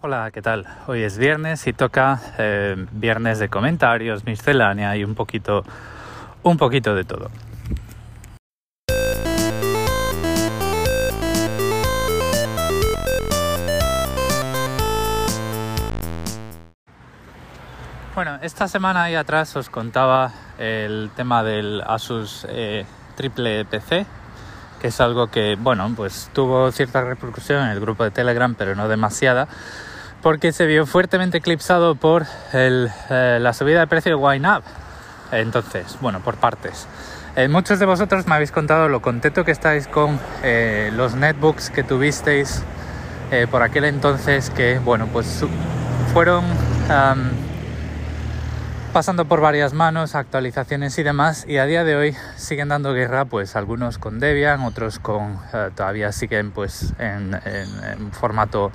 Hola, ¿qué tal? Hoy es viernes y toca eh, viernes de comentarios, miscelánea y un poquito, un poquito de todo. Bueno, esta semana ahí atrás os contaba el tema del Asus eh, triple PC, que es algo que, bueno, pues tuvo cierta repercusión en el grupo de Telegram, pero no demasiada, porque se vio fuertemente eclipsado por el, eh, la subida de precio de YNAB. Entonces, bueno, por partes. Eh, muchos de vosotros me habéis contado lo contento que estáis con eh, los netbooks que tuvisteis eh, por aquel entonces, que, bueno, pues fueron am, pasando por varias manos, actualizaciones y demás, y a día de hoy siguen dando guerra, pues algunos con Debian, otros con eh, todavía siguen pues en, formato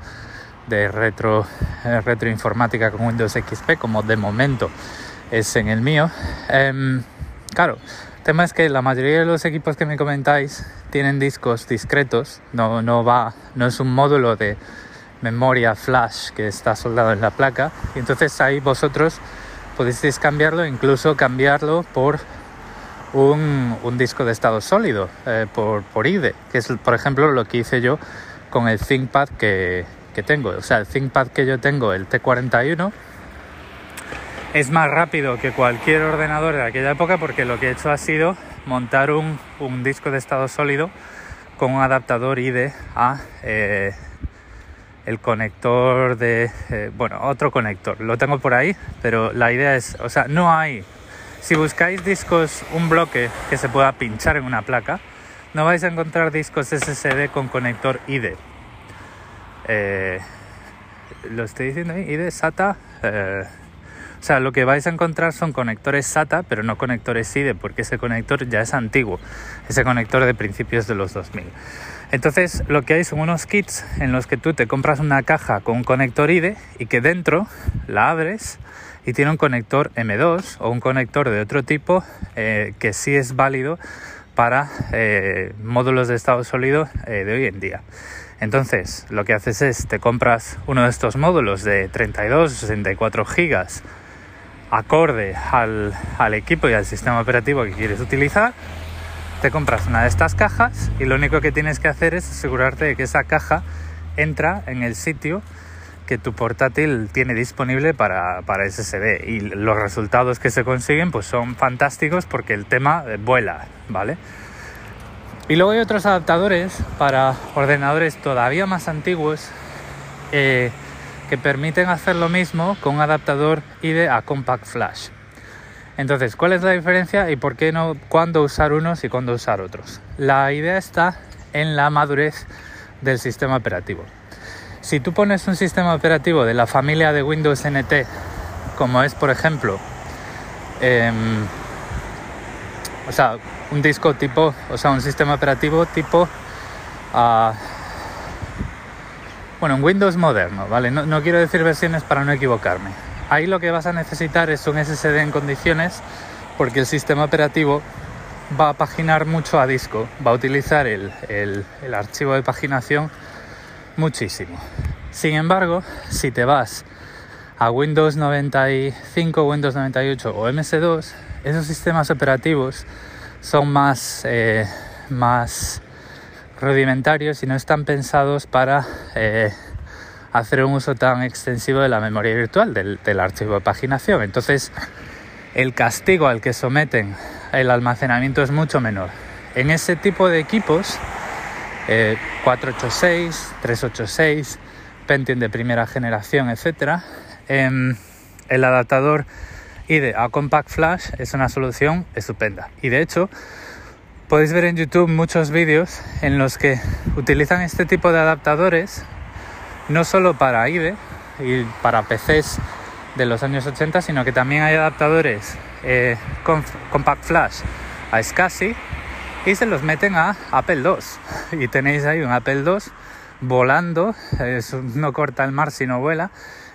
de retro eh, retroinformática con Windows XP, como de momento es en el mío. Em, claro, el tema es que la mayoría de los equipos que me comentáis tienen discos discretos, no, no va, no es un módulo de memoria flash que está soldado en la placa, y entonces ahí vosotros podéis cambiarlo, incluso cambiarlo por un, un disco de estado sólido, eh, por, por IDE, que es por ejemplo lo que hice yo con el ThinkPad que, que tengo. O sea, el ThinkPad que yo tengo, el T41, es más rápido que cualquier ordenador de aquella época porque lo que he hecho ha sido montar un, un disco de estado sólido con un adaptador IDE a eh, el conector de... eh, bueno, otro conector. Lo tengo por ahí, pero la idea es... O sea, no hay... Si buscáis discos, un bloque que se pueda pinchar en una placa, no vais a encontrar discos SSD con conector IDE. Eh, lo estoy diciendo ahí, IDE, SATA... o sea, lo que vais a encontrar son conectores SATA, pero no conectores IDE, porque ese conector ya es antiguo, ese conector de principios de los 2000. Entonces, lo que hay son unos kits en los que tú te compras una caja con un conector IDE y que dentro la abres y tiene un conector M2 o un conector de otro tipo eh, que sí es válido para eh, módulos de estado sólido eh, de hoy en día. Entonces, lo que haces es te compras uno de estos módulos de 32 o 64 gigas acorde al, al equipo y al sistema operativo que quieres utilizar. Te compras una de estas cajas y lo único que tienes que hacer es asegurarte de que esa caja entra en el sitio que tu portátil tiene disponible para, para SSD y los resultados que se consiguen pues son fantásticos porque el tema eh, vuela, ¿vale? Y luego hay otros adaptadores para ordenadores todavía más antiguos eh, que permiten hacer lo mismo con un adaptador IDE a Compact Flash. Entonces, ¿cuál es la diferencia y por qué no, cuándo usar unos y cuándo usar otros? La idea está en la madurez del sistema operativo. Si tú pones un sistema operativo de la familia de Windows NT, como es por ejemplo, em, o sea, un disco tipo, o sea, un sistema operativo tipo, ah, bueno, un Windows moderno, ¿vale? No, quiero decir versiones para no equivocarme. Ahí lo que vas a necesitar es un SSD en condiciones porque el sistema operativo va a paginar mucho a disco, va a utilizar el, el- el archivo de paginación muchísimo. Sin embargo, si te vas a Windows 95, Windows 98 o MS2, esos sistemas operativos son más, eh, más rudimentarios y no están pensados para eh, hacer un uso tan extensivo de la memoria virtual, del, del archivo de paginación. Entonces, el castigo al que someten el almacenamiento es mucho menor. En ese tipo de equipos, eh, 486, 386, Pentium de primera generación, etc., em, el adaptador IDE a Compact Flash es una solución estupenda. Y de hecho, podéis ver en YouTube muchos vídeos en los que utilizan este tipo de adaptadores no solo para IDE y para PCs de los años 80, sino que también hay adaptadores eh, con Compact Flash a SCSI y se los meten a Apple II. Y tenéis ahí un Apple II volando, es- no corta el mar sino vuela,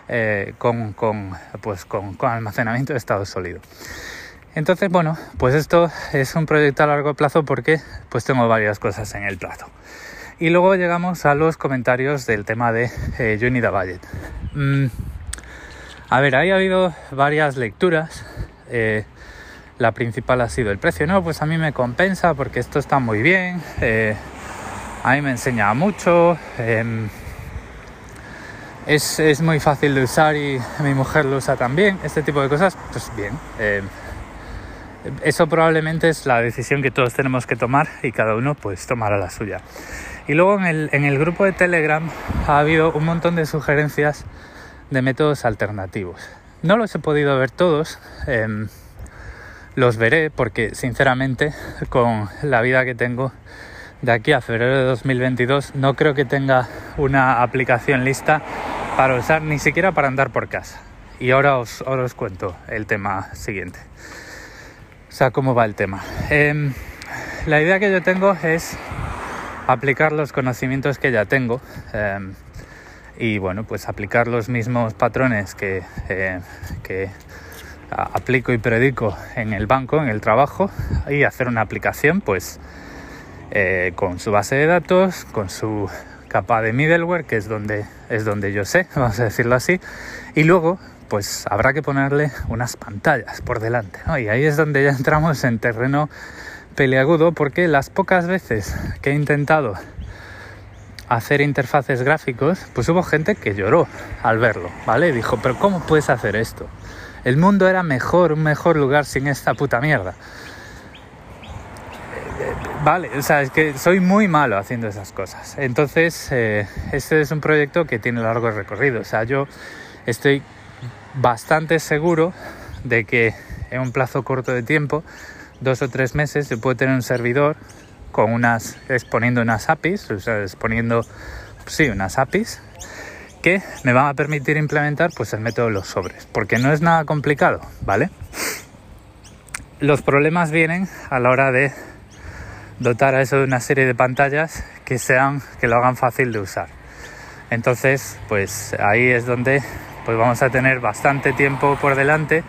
eh, con, con, pues con, con almacenamiento de estado sólido. Entonces, bueno, pues esto es un proyecto a largo plazo porque pues tengo varias cosas en el plazo. Y luego llegamos a los comentarios del tema de eh, a Budget. Mm, a ver, ahí ha habido varias lecturas. Eh, la principal ha sido el precio. No, pues a mí me compensa porque esto está muy bien. Eh, a mí me enseña mucho. Em, es, muy fácil de usar y mi mujer lo usa también. Este tipo de cosas, pues bien. Eso probablemente es la decisión que todos tenemos que tomar y cada uno pues tomará la suya. Y luego en el, en el grupo de Telegram ha habido un montón de sugerencias de métodos alternativos. No los he podido ver todos. Em, los veré porque sinceramente con la vida que tengo de aquí a febrero de 2022 no creo que tenga una aplicación lista para usar ni siquiera para andar por casa. Y ahora os, os cuento el tema siguiente. O sea, cómo va el tema. Em, la idea que yo tengo es aplicar los conocimientos que ya tengo em, y bueno, pues aplicar los mismos patrones que, eh, que aplico y predico en el banco, en el trabajo, y hacer una aplicación pues eh, con su base de datos, con su capa de middleware, que es donde, es donde yo sé, vamos a decirlo así, y luego pues habrá que ponerle unas pantallas por delante, y ahí es donde ya entramos en terreno peleagudo, porque las pocas veces que he intentado hacer interfaces gráficos, pues hubo gente que lloró al verlo, ¿vale? Dijo, pero ¿cómo puedes hacer esto? El mundo era mejor, un mejor lugar sin esta puta mierda. Vale, o sea, es que soy muy malo haciendo esas cosas. Entonces, eh, este es un proyecto que tiene largo recorrido. O sea, yo estoy bastante seguro de que en un plazo corto de tiempo, dos o tres meses, se puede tener un servidor con unas, exponiendo unas APIs, o sea, exponiendo, sí, unas APIs que me van a permitir implementar pues el método de los sobres, porque no es nada complicado, ¿vale? Los problemas vienen a la hora de dotar a eso de una serie de pantallas que sean que lo hagan fácil de usar. Entonces, pues ahí es donde pues vamos a tener bastante tiempo por delante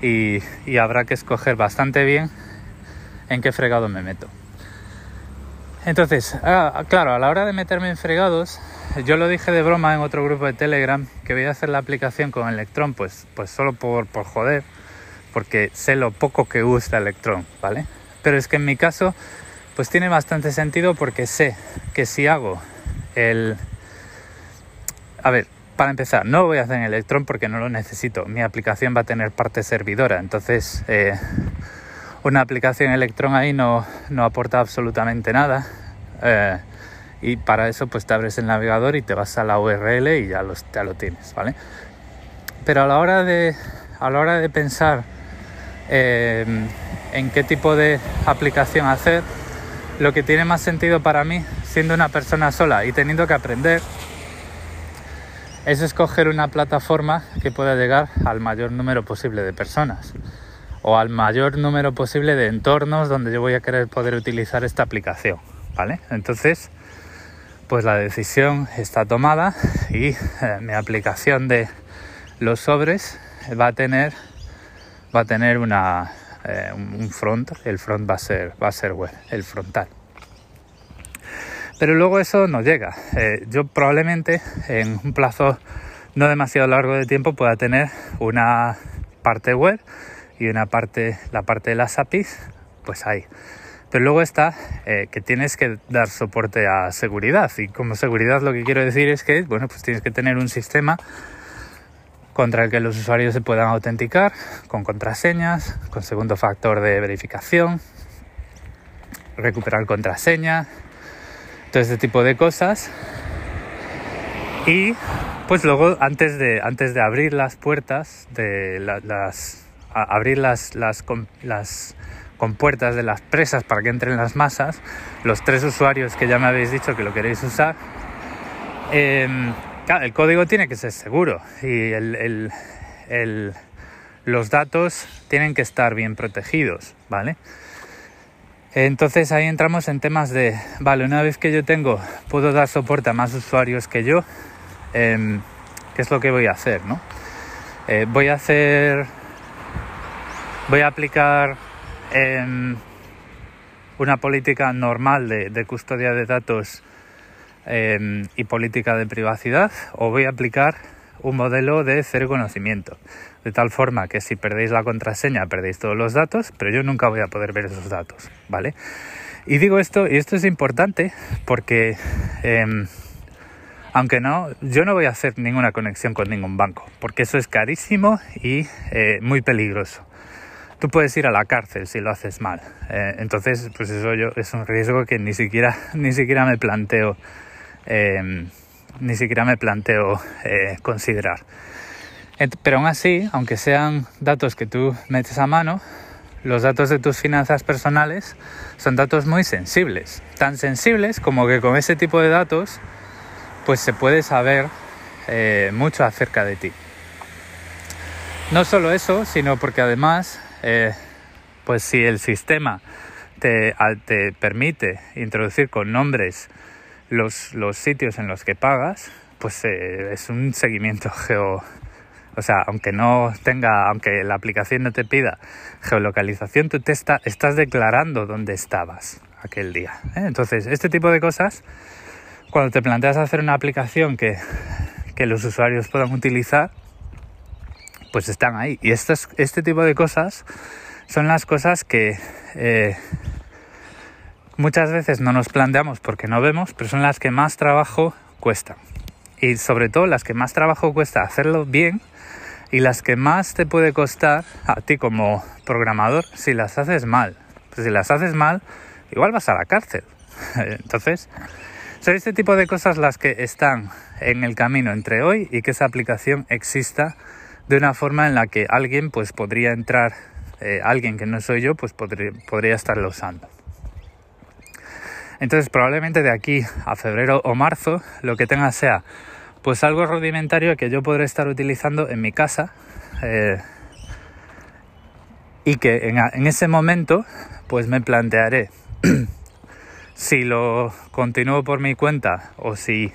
y, y habrá que escoger bastante bien en qué fregado me meto. Entonces, ah, claro, a la hora de meterme en fregados, yo lo dije de broma en otro grupo de Telegram que voy a hacer la aplicación con Electron, pues, pues solo por, por joder, porque sé lo poco que gusta Electron, ¿vale? Pero es que en mi caso, pues tiene bastante sentido porque sé que si hago el... A ver, para empezar, no voy a hacer en Electron porque no lo necesito. Mi aplicación va a tener parte servidora, entonces eh, una aplicación Electron ahí no, aporta absolutamente nada. Eh, y para eso pues te abres el navegador y te vas a la URL y ya, los, lo tienes, ¿vale? Pero a la hora de, a la hora de pensar em, en qué tipo de aplicación hacer, lo que tiene más sentido para mí, siendo una persona sola y teniendo que aprender, es escoger una plataforma que pueda llegar al mayor número posible de personas o al mayor número posible de entornos donde yo voy a querer poder utilizar esta aplicación, ¿vale? Entonces, pues la decisión está tomada y eh, mi aplicación de los sobres va a tener va a tener una eh, un front, el front va a ser va a ser web, el frontal. Pero luego eso no llega. Eh, yo probablemente en un plazo no demasiado largo de tiempo pueda tener una parte web y una parte, la parte de las APIs, pues ahí. Pero luego está eh, que tienes que dar soporte a seguridad y como seguridad lo que quiero decir es que, bueno, pues tienes que tener un sistema contra el que los usuarios se puedan autenticar con contraseñas, con segundo factor de verificación, recuperar contraseña, todo este tipo de cosas. Y pues luego antes de, antes de abrir las puertas de las abrir las, las, las compuertas de las presas para que entren las masas, los tres usuarios que ya me habéis dicho que lo queréis usar, em, el código tiene que ser seguro y el, el, los datos tienen que estar bien protegidos, ¿vale? Entonces ahí entramos en temas de, vale, una vez que yo tengo, puedo dar soporte a más usuarios que yo, em, ¿qué es lo que voy a hacer? ¿no? Eh, voy a hacer voy a aplicar em, una política normal de, custodia de datos em, y política de privacidad o voy a aplicar un modelo de cero conocimiento. De tal forma que si perdéis la contraseña, perdéis todos los datos, pero yo nunca voy a poder ver esos datos, ¿vale? Y digo esto, y esto es importante porque, em, aunque no, yo no voy a hacer ninguna conexión con ningún banco, porque eso es carísimo y eh, muy peligroso. Tú puedes ir a la cárcel si lo haces mal. Eh, entonces, pues eso yo es un riesgo que ni siquiera, ni siquiera me planteo, em, ni siquiera me planteo eh, considerar. Pero aún así, aunque sean datos que tú metes a mano, los datos de tus finanzas personales son datos muy sensibles. Tan sensibles como que con ese tipo de datos pues se puede saber eh, mucho acerca de ti. No solo eso, sino porque además, eh, pues si el sistema te, te, permite introducir con nombres los, los, sitios en los que pagas, pues eh, es un seguimiento geo, o sea, aunque no tenga, aunque la aplicación no te pida geolocalización, tú te estás declarando dónde estabas aquel día. ¿eh? Entonces, este tipo de cosas, cuando te planteas hacer una aplicación que, los usuarios puedan utilizar, pues están ahí. Y este tipo de cosas son las cosas que eh, muchas veces no nos planteamos porque no vemos, pero son las que más trabajo cuestan. Y sobre todo las que más trabajo cuesta hacerlo bien y las que más te puede costar a ti como programador si las haces mal. Pues si las haces mal, igual vas a la cárcel. Entonces, son este tipo de cosas las que están en el camino entre hoy y que esa aplicación exista de una forma en la que alguien pues podría entrar, eh, alguien que no soy yo, pues podría, podría estarlo usando. Entonces probablemente de aquí a febrero o marzo lo que tenga sea pues algo rudimentario que yo podré estar utilizando en mi casa eh, y que en, ese momento pues me plantearé si lo continúo por mi cuenta o si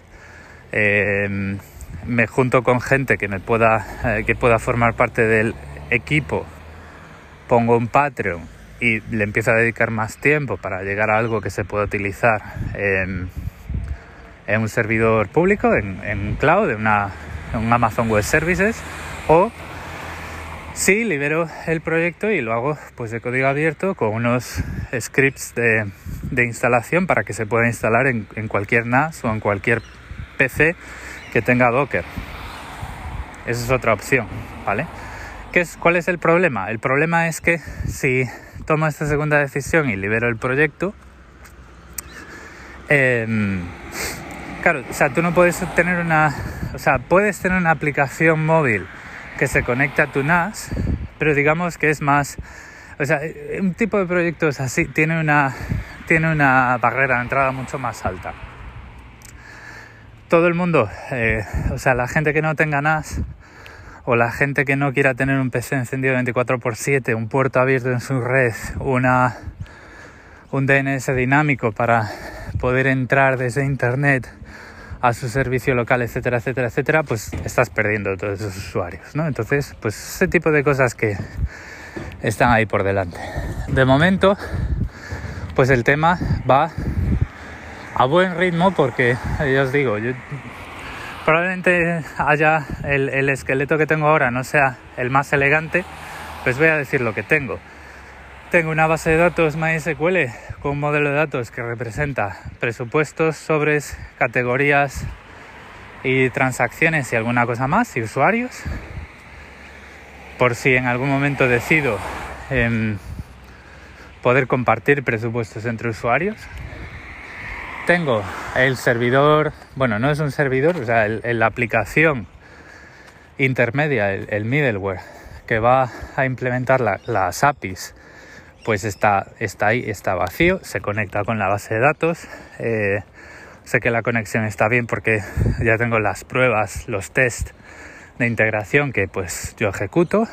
em, me junto con gente que me pueda eh, que pueda formar parte del equipo pongo un Patreon y le empiezo a dedicar más tiempo para llegar a algo que se pueda utilizar en en un servidor público, en, en cloud, en, una, un Amazon Web Services, o si libero el proyecto y lo hago pues de código abierto con unos scripts de, de instalación para que se pueda instalar en, en, cualquier NAS o en cualquier PC que tenga Docker. Esa es otra opción, ¿vale? ¿Qué es, ¿Cuál es el problema? El problema es que si tomo esta segunda decisión y libero el proyecto, eh, Claro, o sea, tú no puedes tener una, o sea, puedes tener una aplicación móvil que se conecta a tu NAS, pero digamos que es más, o sea, un tipo de proyectos así tiene una, tiene una barrera de entrada mucho más alta. Todo el mundo, eh, o sea, la gente que no tenga NAS o la gente que no quiera tener un PC encendido 24x7, un puerto abierto en su red, una, un DNS dinámico para poder entrar desde internet a su servicio local, etcétera, etcétera, etcétera, pues estás perdiendo todos esos usuarios, ¿no? Entonces, pues ese tipo de cosas que están ahí por delante. De momento, pues el tema va a buen ritmo porque, ya os digo, yo, probablemente haya el, el esqueleto que tengo ahora no sea el más elegante, pues voy a decir lo que tengo. Tengo una base de datos MySQL con un modelo de datos que representa presupuestos, sobres, categorías y transacciones y alguna cosa más y usuarios. Por si en algún momento decido em, poder compartir presupuestos entre usuarios. Tengo el servidor, bueno, no es un servidor, o sea, la aplicación intermedia, el, middleware, que va a implementar las APIs pues está, está ahí, está vacío, se conecta con la base de datos. Eh, sé que la conexión está bien porque ya tengo las pruebas, los test de integración que pues yo ejecuto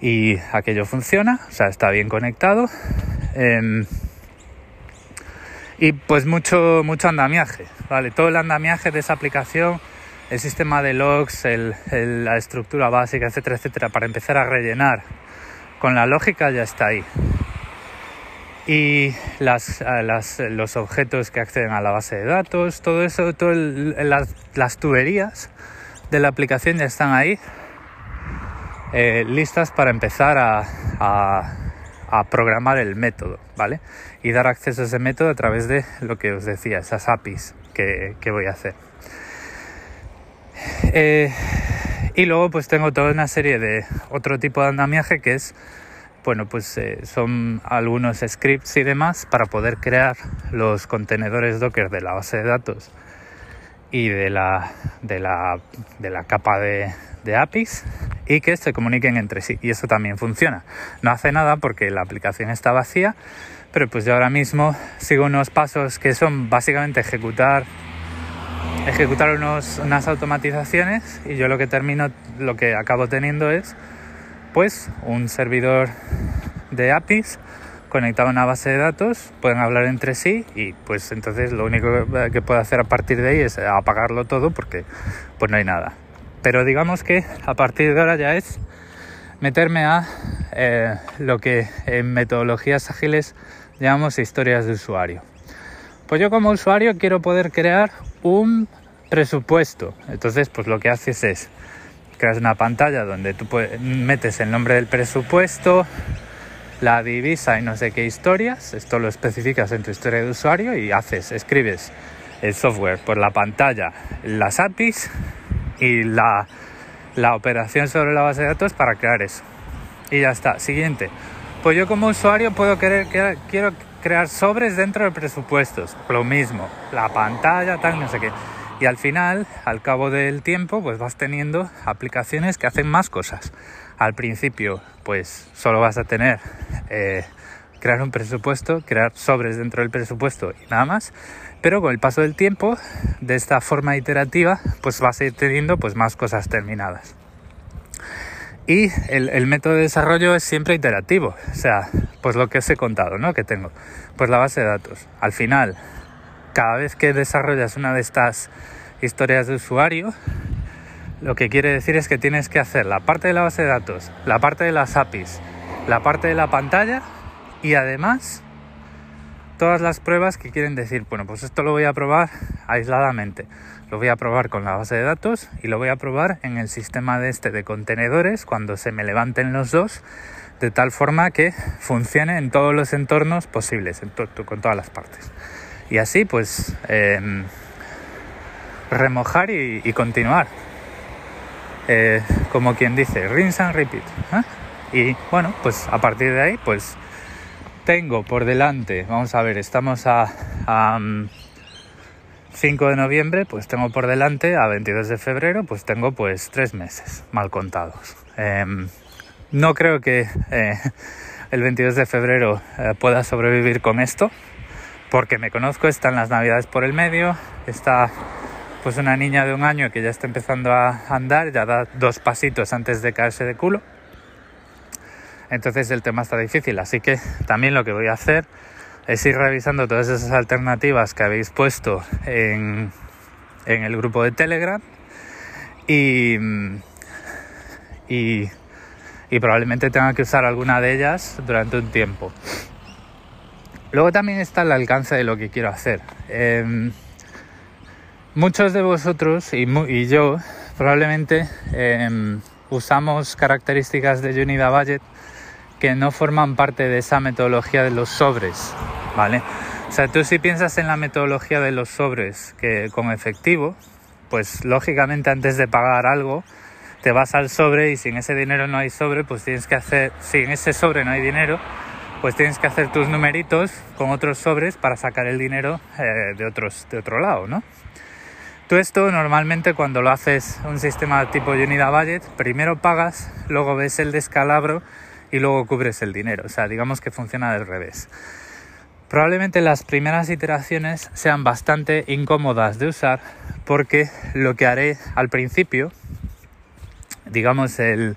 y aquello funciona, o sea, está bien conectado. Em, y pues mucho, mucho andamiaje, ¿vale? Todo el andamiaje de esa aplicación, el sistema de logs, la estructura básica, etcétera, etcétera, para empezar a rellenar con la lógica ya está ahí. Y las, los objetos que acceden a la base de datos, todo eso, todas las, tuberías de la aplicación ya están ahí, eh, listas para empezar a, programar el método, ¿vale? Y dar acceso a ese método a través de lo que os decía, esas APIs que, voy a hacer. Eh, y luego pues tengo toda una serie de otro tipo de andamiaje que es bueno, pues eh, son algunos scripts y demás para poder crear los contenedores Docker de la base de datos y de la, de la, de la capa de, de APIs y que se comuniquen entre sí. Y eso también funciona. No hace nada porque la aplicación está vacía, pero pues yo ahora mismo sigo unos pasos que son básicamente ejecutar ejecutar unos, unas automatizaciones y yo lo que termino, lo que acabo teniendo es pues un servidor de APIs conectado a una base de datos, pueden hablar entre sí y pues entonces lo único que puedo hacer a partir de ahí es apagarlo todo porque pues no hay nada. Pero digamos que a partir de ahora ya es meterme a eh, lo que en metodologías ágiles llamamos historias de usuario. Pues yo como usuario quiero poder crear un presupuesto. Entonces pues lo que haces es creas una pantalla donde tú metes el nombre del presupuesto, la divisa y no sé qué historias. Esto lo especificas en tu historia de usuario y haces, escribes el software por la pantalla, las APIs y la, operación sobre la base de datos para crear eso. Y ya está. Siguiente. Pues yo como usuario puedo querer, quiero crear sobres dentro de presupuestos. Lo mismo. La pantalla, tal, no sé qué. Y al final, al cabo del tiempo, pues vas teniendo aplicaciones que hacen más cosas. Al principio, pues solo vas a tener eh, crear un presupuesto, crear sobres dentro del presupuesto y nada más. Pero con el paso del tiempo, de esta forma iterativa, pues vas a ir teniendo pues más cosas terminadas. Y el, método de desarrollo es siempre iterativo. O sea, pues lo que os he contado, ¿no? Que tengo. Pues la base de datos. Al final, cada vez que desarrollas una de estas historias de usuario, lo que quiere decir es que tienes que hacer la parte de la base de datos, la parte de las APIs, la parte de la pantalla y además todas las pruebas que quieren decir, bueno, pues esto lo voy a probar aisladamente. Lo voy a probar con la base de datos y lo voy a probar en el sistema de este de contenedores cuando se me levanten los dos, de tal forma que funcione en todos los entornos posibles, con todas las partes. Y así pues em, remojar y, continuar. Eh, como quien dice, rinse and repeat. ¿eh? Y bueno, pues a partir de ahí pues tengo por delante, vamos a ver, estamos a, 5 de noviembre, pues tengo por delante a 22 de febrero, pues tengo pues tres meses mal contados. Em, no creo que eh, el 22 de febrero pueda sobrevivir con esto, porque me conozco, están las navidades por el medio, está pues una niña de un año que ya está empezando a andar, ya da dos pasitos antes de caerse de culo. Entonces el tema está difícil, así que también lo que voy a hacer es ir revisando todas esas alternativas que habéis puesto en, en el grupo de Telegram y, y, probablemente tenga que usar alguna de ellas durante un tiempo. Luego también está el alcance de lo que quiero hacer. Em, muchos de vosotros y, yo probablemente em, usamos características de Unida Budget que no forman parte de esa metodología de los sobres, ¿vale? O sea, tú si piensas en la metodología de los sobres que con efectivo, pues lógicamente antes de pagar algo te vas al sobre y si en ese dinero no hay sobre, pues tienes que hacer, si en ese sobre no hay dinero, pues tienes que hacer tus numeritos con otros sobres para sacar el dinero eh, de, otros, de otro lado, ¿no? Tú esto normalmente cuando lo haces un sistema tipo Unida Budget, primero pagas, luego ves el descalabro y luego cubres el dinero. O sea, digamos que funciona del revés. Probablemente las primeras iteraciones sean bastante incómodas de usar porque lo que haré al principio, digamos el,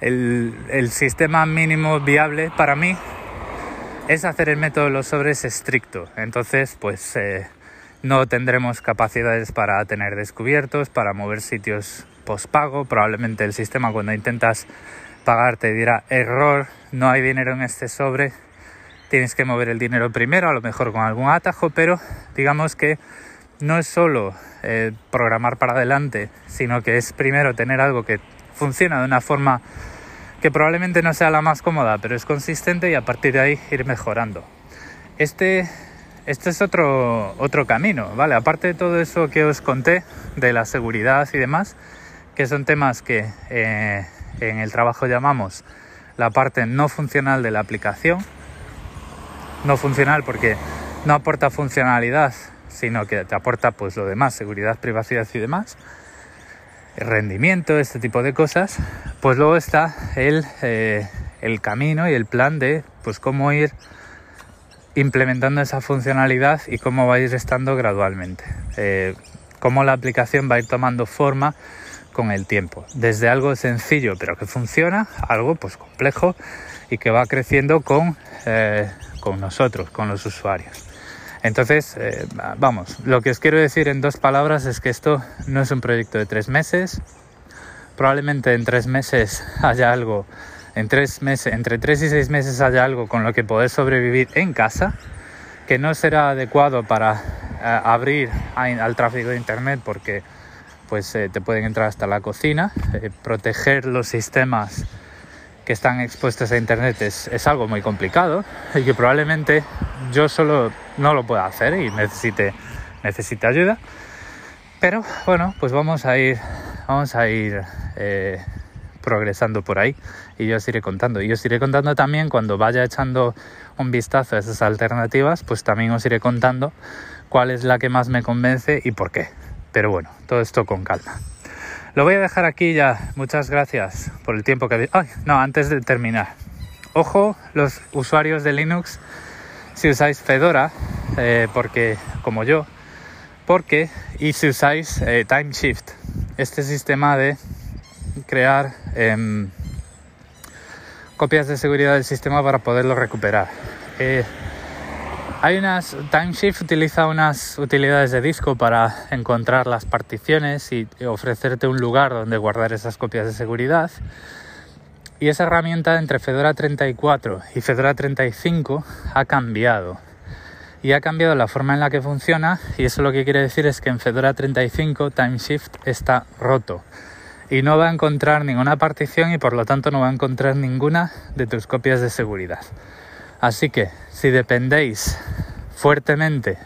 el sistema mínimo viable para mí es hacer el método de los sobres estricto. Entonces, pues eh, no tendremos capacidades para tener descubiertos, para mover sitios postpago. Probablemente el sistema cuando intentas pagar te dirá error, no hay dinero en este sobre, tienes que mover el dinero primero, a lo mejor con algún atajo, pero digamos que no es solo eh, programar para adelante, sino que es primero tener algo que funciona de una forma que probablemente no sea la más cómoda, pero es consistente y a partir de ahí ir mejorando. Este, este es otro, otro camino, ¿vale? Aparte de todo eso que os conté de la seguridad y demás, que son temas que eh, en el trabajo llamamos la parte no funcional de la aplicación. No funcional porque no aporta funcionalidad, sino que te aporta pues lo demás, seguridad, privacidad y demás, rendimiento, este tipo de cosas. Pues luego está el, eh, el camino y el plan de pues cómo ir implementando esa funcionalidad y cómo va a ir estando gradualmente. Eh, cómo la aplicación va a ir tomando forma con el tiempo. Desde algo sencillo pero que funciona, algo pues complejo y que va creciendo con, eh, con nosotros, con los usuarios. Entonces, eh, vamos, lo que os quiero decir en dos palabras es que esto no es un proyecto de tres meses. Probablemente en tres meses haya algo, en tres meses, entre tres y seis meses haya algo con lo que poder sobrevivir en casa, que no será adecuado para eh, abrir al tráfico de internet porque pues eh, te pueden entrar hasta la cocina. Eh, proteger los sistemas que están expuestos a internet es, algo muy complicado y que probablemente yo solo no lo pueda hacer y necesite, necesite ayuda. Pero bueno, pues vamos a ir, vamos a ir eh, progresando por ahí y yo os iré contando. Y os iré contando también cuando vaya echando un vistazo a esas alternativas, pues también os iré contando cuál es la que más me convence y por qué. Pero bueno, todo esto con calma. Lo voy a dejar aquí ya. Muchas gracias por el tiempo que. ¡Ay! No, antes de terminar. Ojo, los usuarios de Linux, si usáis Fedora, eh, porque como yo, porque y si usáis eh, TimeShift, este sistema de crear em, copias de seguridad del sistema para poderlo recuperar. Hay unas. Timeshift utiliza unas utilidades de disco para encontrar las particiones y ofrecerte un lugar donde guardar esas copias de seguridad. Y esa herramienta entre Fedora 34 y Fedora 35 ha cambiado. Y ha cambiado la forma en la que funciona. Y eso lo que quiere decir es que en Fedora 35 Timeshift está roto. Y no va a encontrar ninguna partición y por lo tanto no va a encontrar ninguna de tus copias de seguridad. Así que si dependéis fuertemente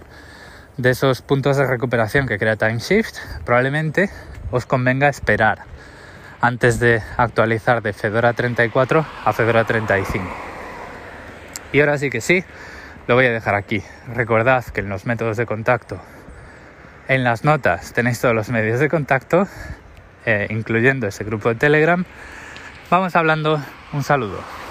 de esos puntos de recuperación que crea TimeShift, probablemente os convenga esperar antes de actualizar de Fedora 34 a Fedora 35. Y ahora sí que sí, lo voy a dejar aquí. Recordad que en los métodos de contacto, en las notas tenéis todos los medios de contacto, eh, incluyendo ese grupo de Telegram. Vamos hablando, un saludo.